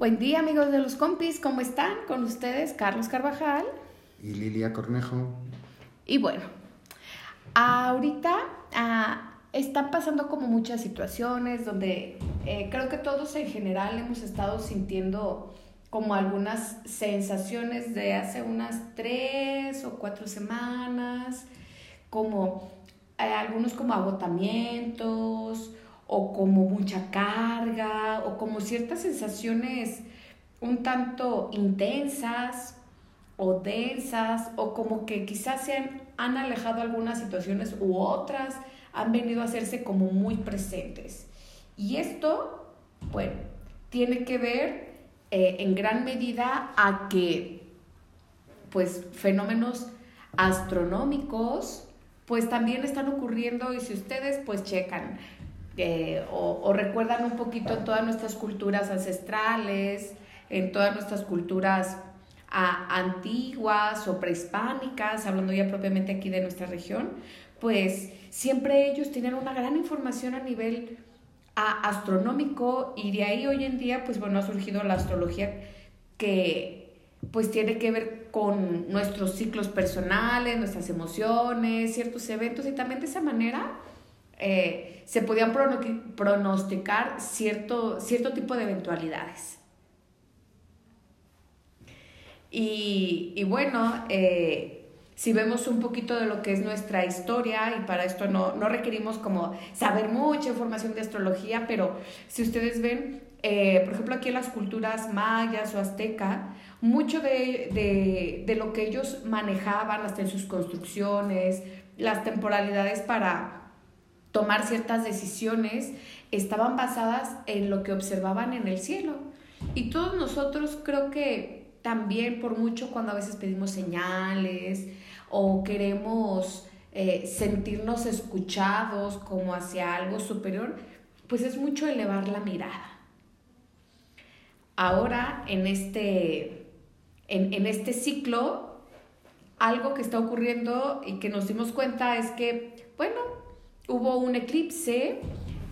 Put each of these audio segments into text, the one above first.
Buen día amigos de los compis, ¿cómo están? Con ustedes Carlos Carvajal y Lilia Cornejo. Y bueno, ahorita ah, están pasando como muchas situaciones donde eh, creo que todos en general hemos estado sintiendo como algunas sensaciones de hace unas tres o cuatro semanas, como eh, algunos como agotamientos o como mucha carga o como ciertas sensaciones un tanto intensas o densas o como que quizás se han, alejado algunas situaciones u otras han venido a hacerse como muy presentes. Y esto, bueno, tiene que ver eh, en gran medida a que pues fenómenos astronómicos pues también están ocurriendo y si ustedes pues checan o, recuerdan un poquito en todas nuestras culturas ancestrales, en todas nuestras culturas antiguas o prehispánicas, hablando ya propiamente aquí de nuestra región, pues siempre ellos tenían una gran información a nivel astronómico y de ahí hoy en día pues bueno ha surgido la astrología que pues tiene que ver con nuestros ciclos personales, nuestras emociones, ciertos eventos y también de esa manera eh, se podían pronosticar cierto, cierto tipo de eventualidades. Y, bueno, eh, si vemos un poquito de lo que es nuestra historia, y para esto no, no requerimos como saber mucha información de astrología, pero si ustedes ven, eh, por ejemplo, aquí en las culturas mayas o azteca, mucho de, de, de, lo que ellos manejaban hasta en sus construcciones, las temporalidades para tomar ciertas decisiones estaban basadas en lo que observaban en el cielo. Y todos nosotros creo que también por mucho cuando a veces pedimos señales o queremos eh, sentirnos escuchados como hacia algo superior, pues es mucho elevar la mirada. Ahora, en este, en, en este ciclo, algo que está ocurriendo y que nos dimos cuenta es que, bueno, hubo un eclipse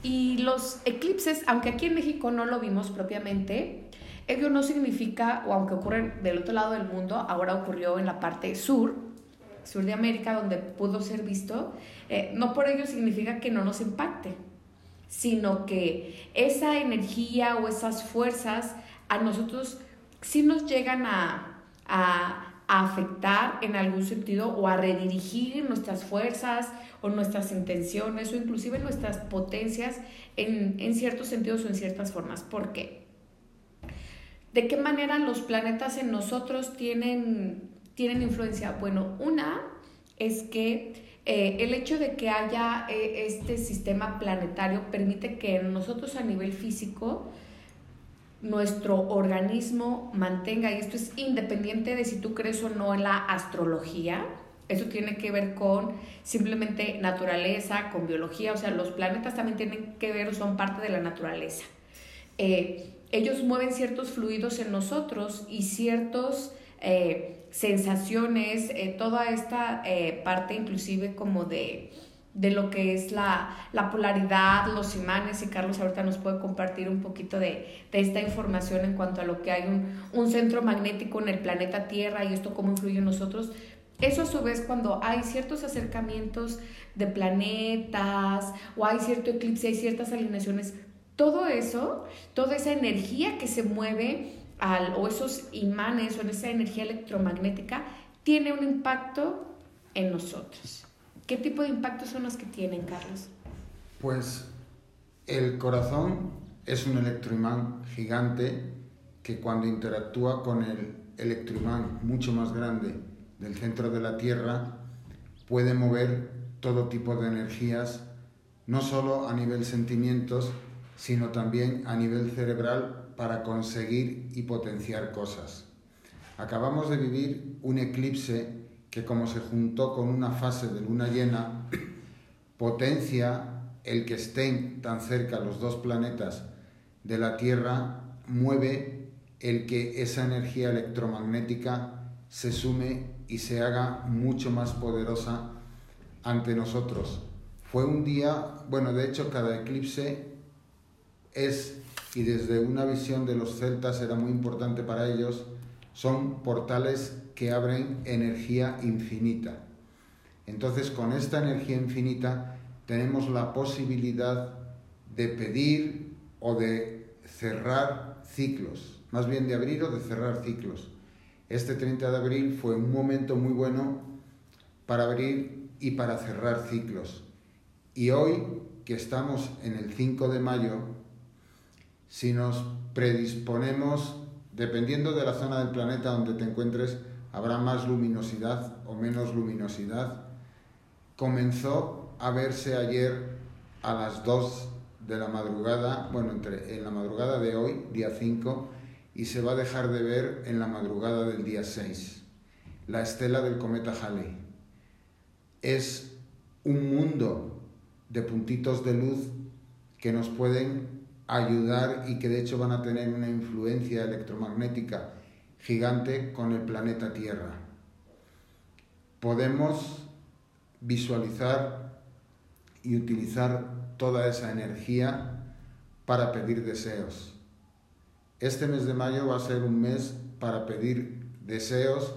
y los eclipses, aunque aquí en México no lo vimos propiamente, ello no significa, o aunque ocurren del otro lado del mundo, ahora ocurrió en la parte sur, sur de América, donde pudo ser visto, eh, no por ello significa que no nos impacte, sino que esa energía o esas fuerzas a nosotros sí nos llegan a, a a afectar en algún sentido o a redirigir nuestras fuerzas o nuestras intenciones o inclusive nuestras potencias en, en ciertos sentidos o en ciertas formas. ¿Por qué? ¿De qué manera los planetas en nosotros tienen, tienen influencia? Bueno, una es que eh, el hecho de que haya eh, este sistema planetario permite que nosotros a nivel físico nuestro organismo mantenga, y esto es independiente de si tú crees o no en la astrología, eso tiene que ver con simplemente naturaleza, con biología, o sea, los planetas también tienen que ver son parte de la naturaleza. Eh, ellos mueven ciertos fluidos en nosotros y ciertas eh, sensaciones, eh, toda esta parte inclusive como de de lo que es la, polaridad, los imanes, y Carlos ahorita nos puede compartir un poquito de, esta información en cuanto a lo que hay un, centro magnético en el planeta Tierra y esto cómo influye en nosotros. Eso a su vez cuando hay ciertos acercamientos de planetas o hay cierto eclipse, hay ciertas alineaciones, todo eso, toda esa energía que se mueve al, o esos imanes o esa energía electromagnética tiene un impacto en nosotros. ¿Qué tipo de impactos son los que tienen, Carlos? Pues el corazón es un electroimán gigante que cuando interactúa con el electroimán mucho más grande del centro de la Tierra puede mover todo tipo de energías, no solo a nivel sentimientos, sino también a nivel cerebral para conseguir y potenciar cosas. Acabamos de vivir un eclipse que como se juntó con una fase de luna llena, potencia el que estén tan cerca los dos planetas de la Tierra, mueve el que esa energía electromagnética se sume y se haga mucho más poderosa ante nosotros. Fue un día, bueno, de hecho cada eclipse es, y desde una visión de los celtas era muy importante para ellos, son portales que abren energía infinita. Entonces, con esta energía infinita tenemos la posibilidad de pedir o de cerrar ciclos, más bien de abrir o de cerrar ciclos. Este 30 de abril fue un momento muy bueno para abrir y para cerrar ciclos. Y hoy, que estamos en el 5 de mayo, si nos predisponemos, dependiendo de la zona del planeta donde te encuentres, habrá más luminosidad o menos luminosidad. Comenzó a verse ayer a las 2 de la madrugada, bueno, entre, en la madrugada de hoy, día 5, y se va a dejar de ver en la madrugada del día 6. La estela del cometa Halley. Es un mundo de puntitos de luz que nos pueden ayudar y que de hecho van a tener una influencia electromagnética gigante con el planeta Tierra. Podemos visualizar y utilizar toda esa energía para pedir deseos. Este mes de mayo va a ser un mes para pedir deseos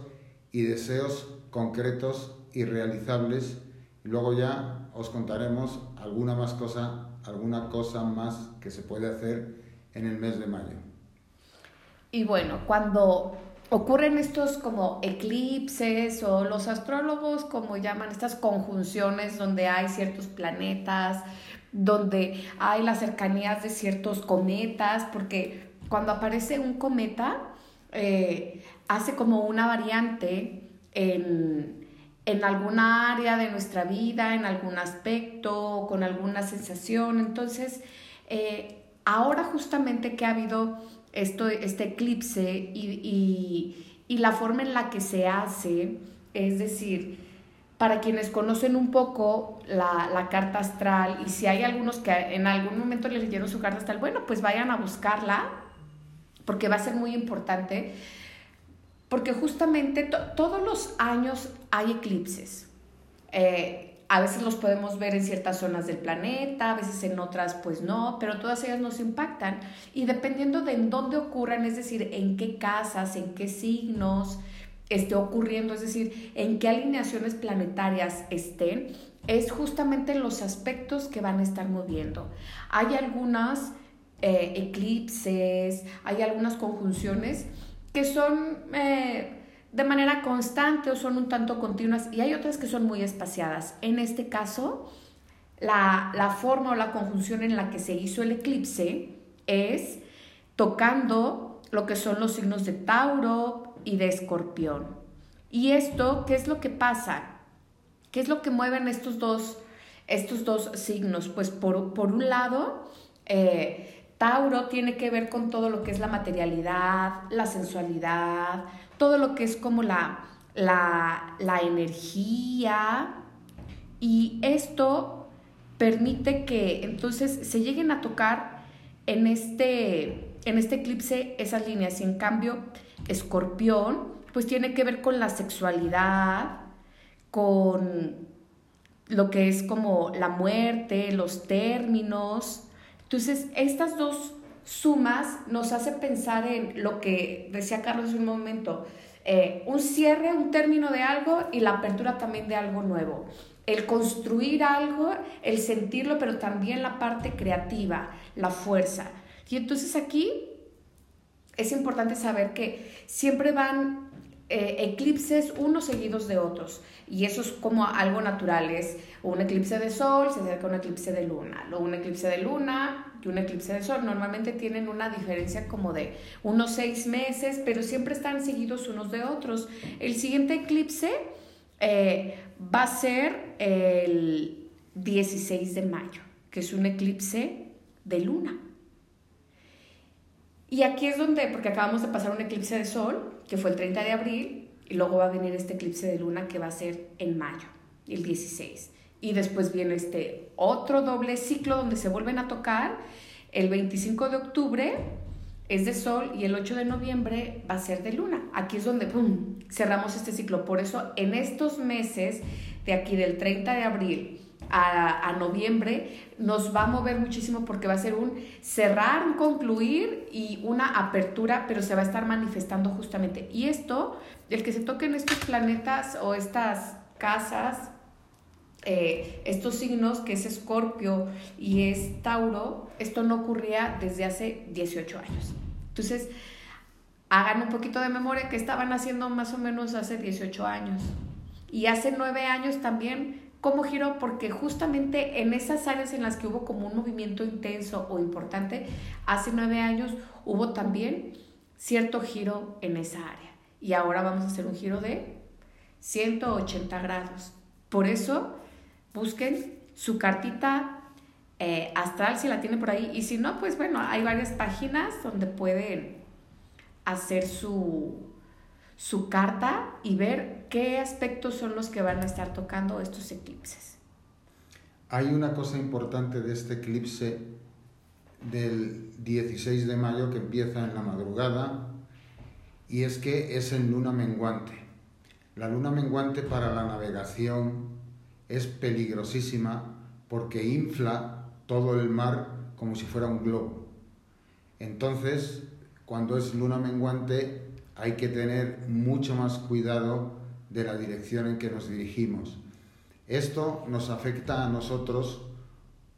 y deseos concretos y realizables. Luego ya os contaremos alguna más cosa, alguna cosa más que se puede hacer en el mes de mayo. Y bueno, cuando ocurren estos como eclipses o los astrólogos como llaman estas conjunciones donde hay ciertos planetas, donde hay las cercanías de ciertos cometas, porque cuando aparece un cometa eh, hace como una variante en, en alguna área de nuestra vida, en algún aspecto, con alguna sensación. Entonces, eh, ahora justamente que ha habido esto, este eclipse y, la forma en la que se hace, es decir, para quienes conocen un poco la, carta astral y si hay algunos que en algún momento les leyeron su carta astral, bueno, pues vayan a buscarla porque va a ser muy importante, porque justamente todos los años hay eclipses. Eh, a veces los podemos ver en ciertas zonas del planeta, a veces en otras pues no, pero todas ellas nos impactan y dependiendo de en dónde ocurran, es decir, en qué casas, en qué signos esté ocurriendo, es decir, en qué alineaciones planetarias estén, es justamente los aspectos que van a estar moviendo. Hay algunas eh, eclipses, hay algunas conjunciones que son... Eh, de manera constante o son un tanto continuas y hay otras que son muy espaciadas. En este caso, la, la forma o la conjunción en la que se hizo el eclipse es tocando lo que son los signos de Tauro y de Escorpión. Y esto, ¿qué es lo que pasa? ¿Qué es lo que mueven estos dos, estos dos signos? Pues por, por un lado, eh, Tauro tiene que ver con todo lo que es la materialidad, la sensualidad, todo lo que es como la, la, energía y esto permite que entonces se lleguen a tocar en este, en este eclipse esas líneas y en cambio escorpión pues tiene que ver con la sexualidad, con lo que es como la muerte, los términos. Entonces, estas dos sumas nos hace pensar en lo que decía Carlos en un momento, eh, un cierre, un término de algo y la apertura también de algo nuevo. El construir algo, el sentirlo, pero también la parte creativa, la fuerza. Y entonces aquí es importante saber que siempre van eh, eclipses unos seguidos de otros. Y eso es como algo natural. Es un eclipse de sol, se acerca un eclipse de luna. Luego un eclipse de luna, que un eclipse de sol. Normalmente tienen una diferencia como de unos seis meses, pero siempre están seguidos unos de otros. El siguiente eclipse eh, va a ser el 16 de mayo, que es un eclipse de luna. Y aquí es donde, porque acabamos de pasar un eclipse de sol, que fue el 30 de abril, y luego va a venir este eclipse de luna que va a ser en mayo, el 16. Y después viene este otro doble ciclo donde se vuelven a tocar. El 25 de octubre es de sol y el 8 de noviembre va a ser de luna. Aquí es donde cerramos este ciclo. Por eso en estos meses de aquí del 30 de abril a, noviembre nos va a mover muchísimo porque va a ser un cerrar, un concluir y una apertura, pero se va a estar manifestando justamente. Y esto, el que se toquen estos planetas o estas casas, eh, estos signos que es Escorpio y es Tauro, esto no ocurría desde hace 18 años. Entonces, hagan un poquito de memoria que estaban haciendo más o menos hace 18 años. Y hace 9 años también cómo giró, porque justamente en esas áreas en las que hubo como un movimiento intenso o importante, hace nueve años hubo también cierto giro en esa área. Y ahora vamos a hacer un giro de 180 grados. Por eso, busquen su cartita eh, astral si la tienen por ahí. Y si no, pues bueno, hay varias páginas donde pueden hacer su, su carta y ver qué aspectos son los que van a estar tocando estos eclipses. Hay una cosa importante de este eclipse del 16 de mayo que empieza en la madrugada y es que es en luna menguante. La luna menguante para la navegación es peligrosísima porque infla todo el mar como si fuera un globo. Entonces, cuando es luna menguante, hay que tener mucho más cuidado de la dirección en que nos dirigimos. Esto nos afecta a nosotros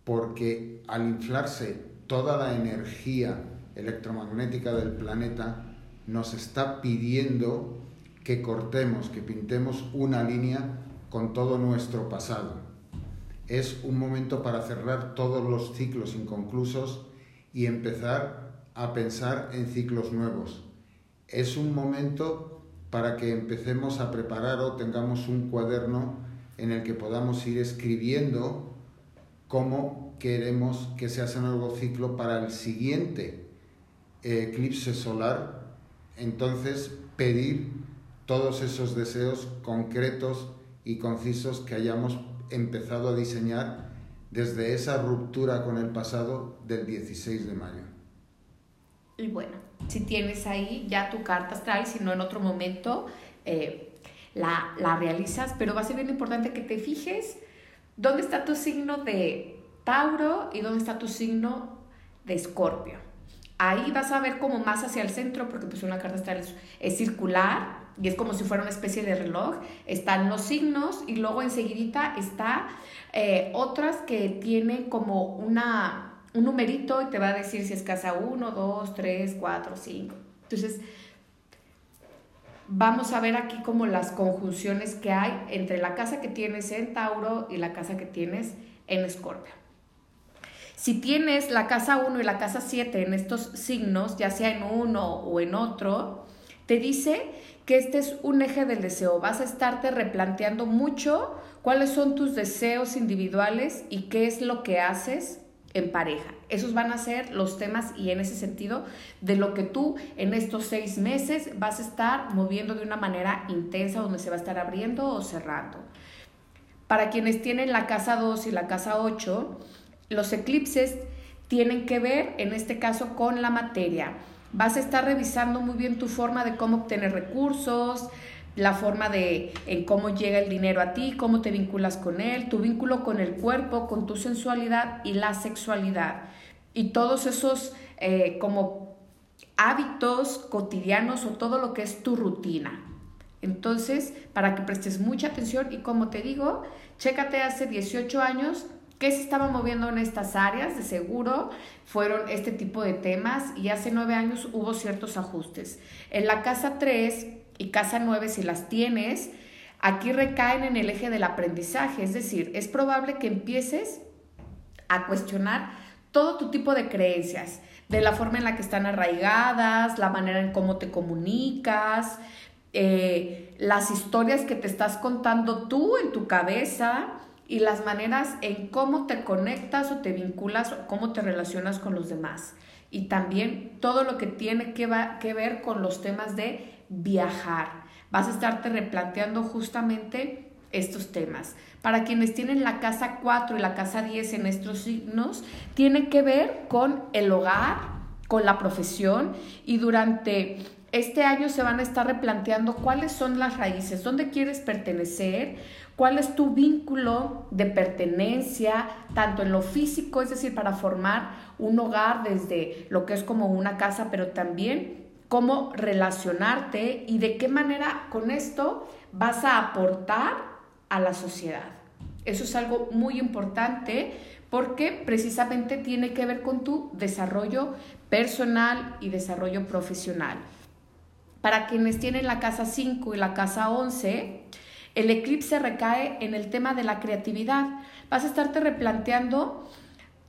porque al inflarse toda la energía electromagnética del planeta, nos está pidiendo que cortemos, que pintemos una línea con todo nuestro pasado. Es un momento para cerrar todos los ciclos inconclusos y empezar a pensar en ciclos nuevos es un momento para que empecemos a preparar o tengamos un cuaderno en el que podamos ir escribiendo cómo queremos que sea ese nuevo ciclo para el siguiente eclipse solar. Entonces, pedir todos esos deseos concretos y concisos que hayamos empezado a diseñar desde esa ruptura con el pasado del 16 de mayo. Y bueno, si tienes ahí ya tu carta astral, si no en otro momento eh, la, la realizas, pero va a ser bien importante que te fijes dónde está tu signo de Tauro y dónde está tu signo de Escorpio. Ahí vas a ver como más hacia el centro, porque pues una carta astral es, circular y es como si fuera una especie de reloj. Están los signos y luego enseguidita está eh, otras que tienen como una un numerito y te va a decir si es casa 1, 2, 3, 4, 5. Entonces, vamos a ver aquí como las conjunciones que hay entre la casa que tienes en Tauro y la casa que tienes en Escorpio. Si tienes la casa 1 y la casa 7 en estos signos, ya sea en uno o en otro, te dice que este es un eje del deseo. Vas a estarte replanteando mucho cuáles son tus deseos individuales y qué es lo que haces en pareja. Esos van a ser los temas y en ese sentido de lo que tú en estos seis meses vas a estar moviendo de una manera intensa donde se va a estar abriendo o cerrando. Para quienes tienen la casa 2 y la casa 8, los eclipses tienen que ver en este caso con la materia. Vas a estar revisando muy bien tu forma de cómo obtener recursos, la forma de en cómo llega el dinero a ti, cómo te vinculas con él, tu vínculo con el cuerpo, con tu sensualidad y la sexualidad. Y todos esos eh, como hábitos cotidianos o todo lo que es tu rutina. Entonces, para que prestes mucha atención y como te digo, chécate hace 18 años qué se estaba moviendo en estas áreas, de seguro fueron este tipo de temas y hace 9 años hubo ciertos ajustes. En la casa 3 y casa 9 si las tienes, aquí recaen en el eje del aprendizaje, es decir, es probable que empieces a cuestionar todo tu tipo de creencias, de la forma en la que están arraigadas, la manera en cómo te comunicas, eh, las historias que te estás contando tú en tu cabeza y las maneras en cómo te conectas o te vinculas o cómo te relacionas con los demás. Y también todo lo que tiene que, que ver con los temas de viajar. Vas a estarte replanteando justamente estos temas. Para quienes tienen la casa 4 y la casa 10 en estos signos, tiene que ver con el hogar, con la profesión y durante este año se van a estar replanteando cuáles son las raíces, dónde quieres pertenecer, cuál es tu vínculo de pertenencia, tanto en lo físico, es decir, para formar un hogar desde lo que es como una casa, pero también cómo relacionarte y de qué manera con esto vas a aportar a la sociedad. Eso es algo muy importante porque precisamente tiene que ver con tu desarrollo personal y desarrollo profesional. Para quienes tienen la casa 5 y la casa 11, el eclipse recae en el tema de la creatividad. Vas a estarte replanteando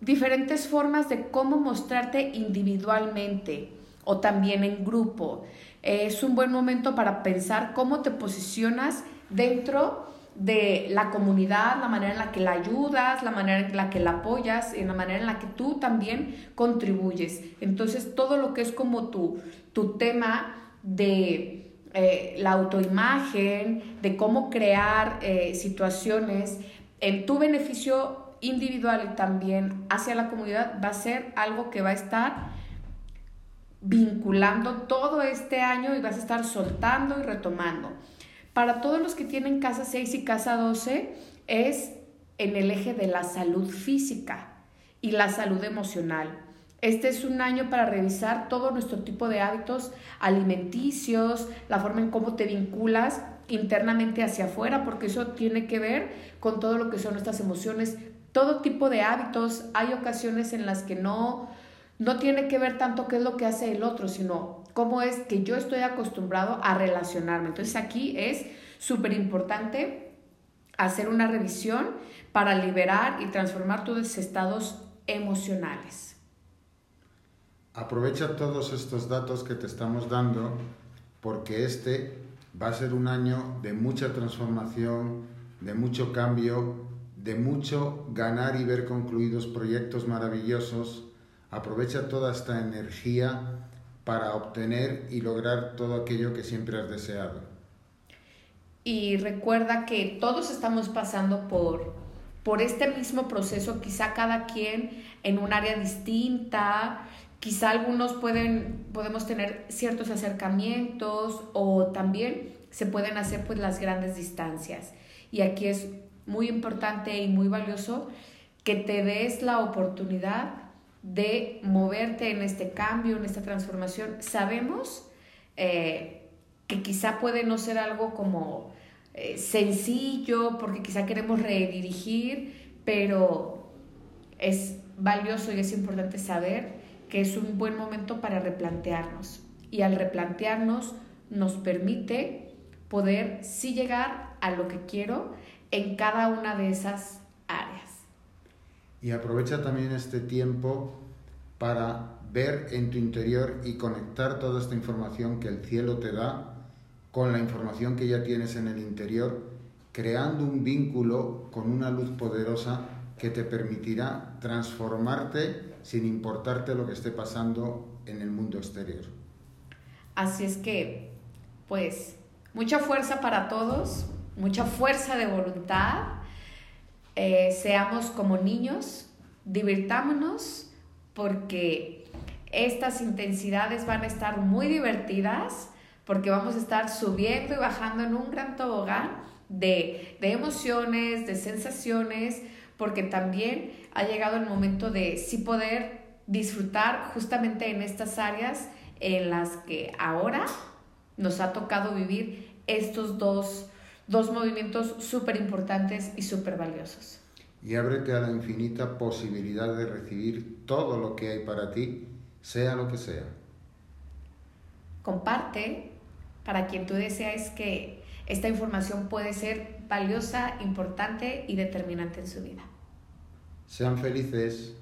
diferentes formas de cómo mostrarte individualmente o también en grupo. Es un buen momento para pensar cómo te posicionas dentro de la comunidad, la manera en la que la ayudas, la manera en la que la apoyas, y la manera en la que tú también contribuyes. Entonces, todo lo que es como tu, tu tema de eh, la autoimagen, de cómo crear eh, situaciones en tu beneficio individual y también hacia la comunidad, va a ser algo que va a estar vinculando todo este año y vas a estar soltando y retomando. Para todos los que tienen casa 6 y casa 12 es en el eje de la salud física y la salud emocional. Este es un año para revisar todo nuestro tipo de hábitos alimenticios, la forma en cómo te vinculas internamente hacia afuera, porque eso tiene que ver con todo lo que son nuestras emociones, todo tipo de hábitos. Hay ocasiones en las que no, no tiene que ver tanto qué es lo que hace el otro, sino cómo es que yo estoy acostumbrado a relacionarme. Entonces aquí es súper importante hacer una revisión para liberar y transformar tus estados emocionales. Aprovecha todos estos datos que te estamos dando porque este va a ser un año de mucha transformación, de mucho cambio, de mucho ganar y ver concluidos proyectos maravillosos. Aprovecha toda esta energía para obtener y lograr todo aquello que siempre has deseado. Y recuerda que todos estamos pasando por, por este mismo proceso, quizá cada quien en un área distinta, Quizá algunos pueden, podemos tener ciertos acercamientos o también se pueden hacer pues las grandes distancias. Y aquí es muy importante y muy valioso que te des la oportunidad de moverte en este cambio, en esta transformación. Sabemos eh, que quizá puede no ser algo como eh, sencillo, porque quizá queremos redirigir, pero es valioso y es importante saber que es un buen momento para replantearnos. Y al replantearnos nos permite poder sí llegar a lo que quiero en cada una de esas áreas. Y aprovecha también este tiempo para ver en tu interior y conectar toda esta información que el cielo te da con la información que ya tienes en el interior, creando un vínculo con una luz poderosa que te permitirá transformarte sin importarte lo que esté pasando en el mundo exterior. Así es que, pues, mucha fuerza para todos, mucha fuerza de voluntad, eh, seamos como niños, divirtámonos, porque estas intensidades van a estar muy divertidas, porque vamos a estar subiendo y bajando en un gran tobogán de, de emociones, de sensaciones, porque también ha llegado el momento de sí poder disfrutar justamente en estas áreas en las que ahora nos ha tocado vivir estos dos, dos movimientos súper importantes y súper valiosos. Y ábrete a la infinita posibilidad de recibir todo lo que hay para ti, sea lo que sea. Comparte para quien tú deseas que esta información puede ser valiosa, importante y determinante en su vida. Sean felices.